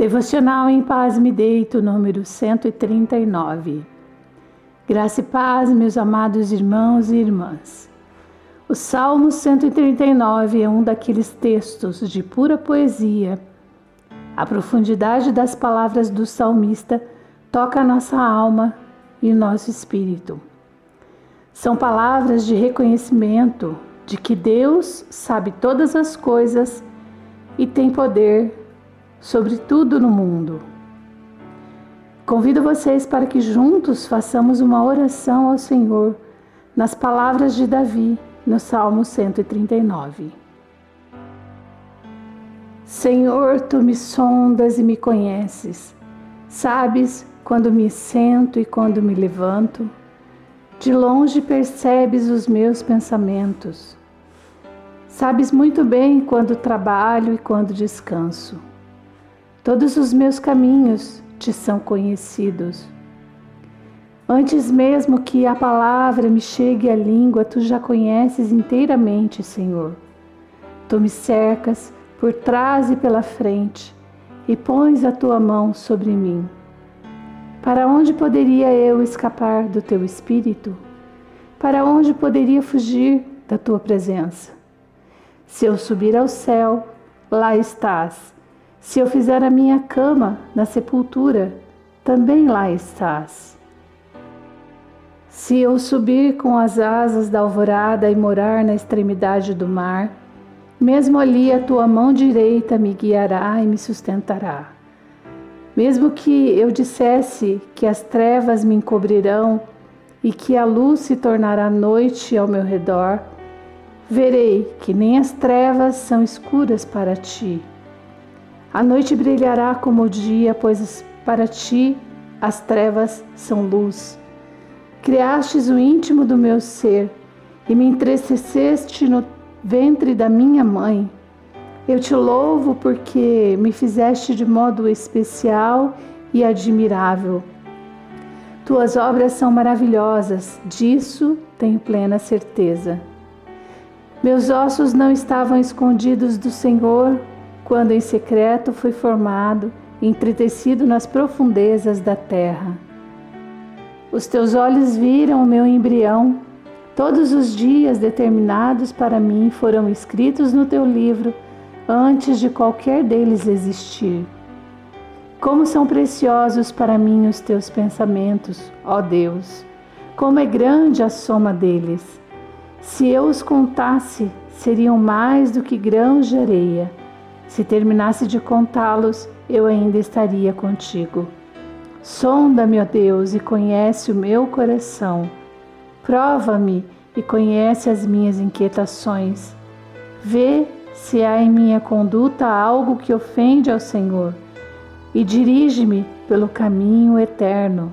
Devocional em Paz Me Deito, número 139. Graça e paz, meus amados irmãos e irmãs. O Salmo 139 é um daqueles textos de pura poesia. A profundidade das palavras do salmista toca a nossa alma e nosso espírito. São palavras de reconhecimento de que Deus sabe todas as coisas e tem poder sobre tudo no mundo. Convido vocês para que juntos façamos uma oração ao Senhor nas palavras de Davi no Salmo 139. Senhor, tu me sondas e me conheces. Sabes quando me sento e quando me levanto. De longe percebes os meus pensamentos. Sabes muito bem quando trabalho e quando descanso. Todos os meus caminhos te são conhecidos. Antes mesmo que a palavra me chegue à língua, tu já conheces inteiramente, Senhor. Tu me cercas por trás e pela frente e pões a tua mão sobre mim. Para onde poderia eu escapar do teu espírito? Para onde poderia fugir da tua presença? Se eu subir ao céu, lá estás. Se eu fizer a minha cama na sepultura, também lá estás. Se eu subir com as asas da alvorada e morar na extremidade do mar, mesmo ali a tua mão direita me guiará e me sustentará. Mesmo que eu dissesse que as trevas me encobrirão e que a luz se tornará noite ao meu redor, verei que nem as trevas são escuras para ti. A noite brilhará como o dia, pois para ti as trevas são luz. Criastes o íntimo do meu ser e me entristeceste no ventre da minha mãe. Eu te louvo porque me fizeste de modo especial e admirável. Tuas obras são maravilhosas, disso tenho plena certeza. Meus ossos não estavam escondidos do Senhor quando em secreto fui formado, entretecido nas profundezas da terra. Os teus olhos viram o meu embrião, todos os dias determinados para mim foram escritos no teu livro antes de qualquer deles existir. Como são preciosos para mim os teus pensamentos, ó Deus! Como é grande a soma deles! Se eu os contasse, seriam mais do que grãos de areia. Se terminasse de contá-los, eu ainda estaria contigo. Sonda-me, ó Deus, e conhece o meu coração. Prova-me e conhece as minhas inquietações. Vê se há em minha conduta algo que ofende ao Senhor e dirige-me pelo caminho eterno.